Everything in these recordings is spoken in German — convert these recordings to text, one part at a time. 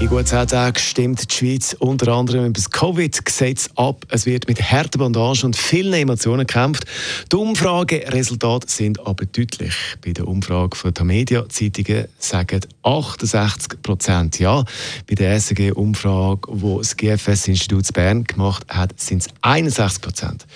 In gut zehn Tagen stimmt die Schweiz unter anderem über das Covid-Gesetz ab. Es wird mit harten Bandagen und vielen Emotionen gekämpft. Die Umfrageresultate sind aber deutlich. Bei der Umfrage von der Media-Zeitungen sagen 68 Prozent ja. Bei der SRG-Umfrage, die das GFS-Institut Bern gemacht hat, sind es 61 Prozent.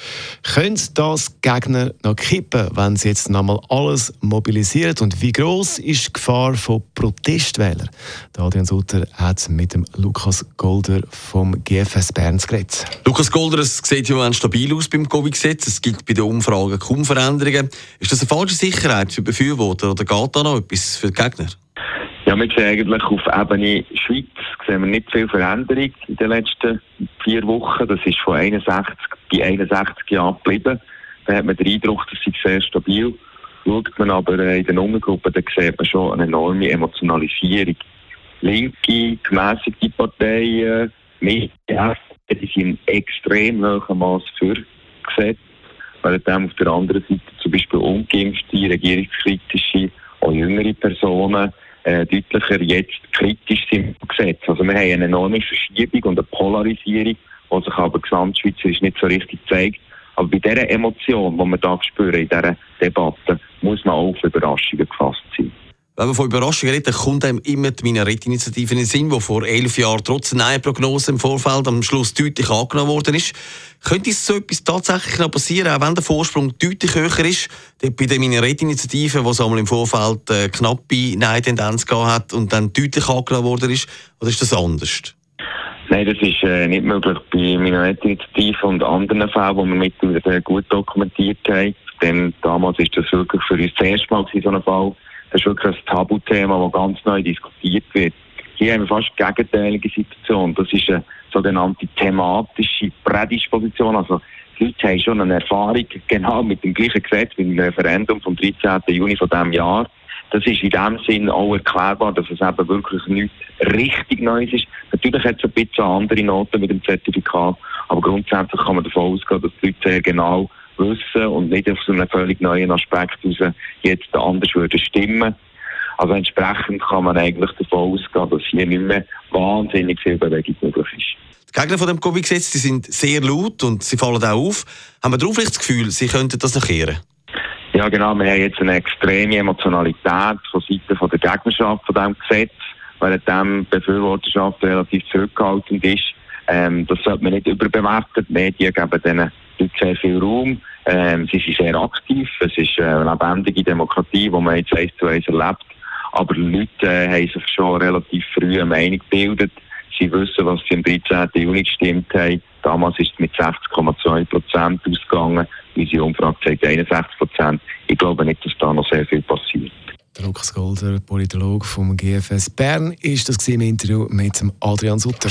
Können das Gegner noch kippen, wenn sie jetzt nochmal alles mobilisieren? Und wie groß ist die Gefahr von Protestwählern? Adrian Sutter hat hat mit dem Lukas Golder vom GFS Bern geredet. Lukas Golder, es sieht ja im stabil aus beim Covid-Gesetz. Es gibt bei den Umfragen kaum Veränderungen. Ist das eine falsche Sicherheit für Befürworter oder geht da noch etwas für die Gegner? Ja, wir sehen eigentlich auf Ebene Schweiz sehen wir nicht viel Veränderung in den letzten vier Wochen. Das ist von 61 bei 61 Jahren geblieben. Da hat man den Eindruck, das ist sehr stabil. Schaut man aber in den Untergruppen, dann sieht man schon eine enorme Emotionalisierung linke, gemäßigte Parteien, Medien, die sind extrem hohem Maß für Gesetz, während auf der anderen Seite zum Beispiel ungeimpfte, regierungskritische, auch jüngere Personen äh, deutlicher jetzt kritisch sind Gesetz. Also wir haben eine enorme Verschiebung und eine Polarisierung, die sich aber gesamtschweizerisch nicht so richtig zeigt. Aber bei dieser Emotion, die wir da spüren in dieser Debatte, muss man auch auf Überraschungen gefasst sein. Wenn man von Überraschungen redet, kommt einem immer die Minarett-Initiative in den Sinn, die vor elf Jahren trotz einer Prognose im Vorfeld am Schluss deutlich angenommen worden ist. Könnte so etwas tatsächlich noch passieren, auch wenn der Vorsprung deutlich höher ist? Bei der Minarett-Initiative, die einmal im Vorfeld eine knappe Nein-Tendenz hat und dann deutlich angenommen worden ist, oder ist das anders? Nein, das ist äh, nicht möglich bei Minarett-Initiativen und anderen Fällen, die wir mittlerweile gut dokumentiert haben. Denn damals ist das wirklich für uns das erste Mal so ein Fall das ist wirklich ein Tabuthema, das ganz neu diskutiert wird. Hier haben wir fast eine gegenteilige Situation. Das ist eine sogenannte thematische Prädisposition. Also die Leute haben schon eine Erfahrung genau mit dem gleichen Gesetz, mit dem Referendum vom 13. Juni von diesem Jahr. Das ist in dem Sinn auch erklärbar, dass es eben wirklich nichts richtig Neues ist. Natürlich hat es ein bisschen andere Noten mit dem Zertifikat, aber grundsätzlich kann man davon ausgehen, dass die Leute sehr genau wissen und nicht auf so einem völlig neuen Aspekt raus jetzt anders würde stimmen. Also entsprechend kann man eigentlich davon ausgehen, dass hier nicht mehr wahnsinnig viel Bewegung möglich ist. Die Gegner von dem Covid-Gesetz sind sehr laut und sie fallen auch auf. Haben wir darauf das Gefühl, sie könnten das noch kehren? Ja, genau. Wir haben jetzt eine extreme Emotionalität von Seiten von der Gegnerschaft von diesem Gesetz, während die Befürworterschaft relativ zurückhaltend ist. Ähm, das sollte man nicht überbewerten. Die Medien geben denen sehr viel Raum. Ähm, sie sind sehr aktiv. Es ist eine lebendige Demokratie, die man jetzt eins zu eins erlebt. Aber die Leute äh, haben sich schon relativ früh eine Meinung gebildet. Sie wissen, was sie am 13. Juni gestimmt haben. Damals ist es mit 60,2 Prozent ausgegangen. Unsere Umfrage zeigt 61 Prozent. Ich glaube nicht, dass da noch sehr viel passiert. Der Lukas Golder, Politologe vom GFS Bern, ist das im Interview mit Adrian Sutter.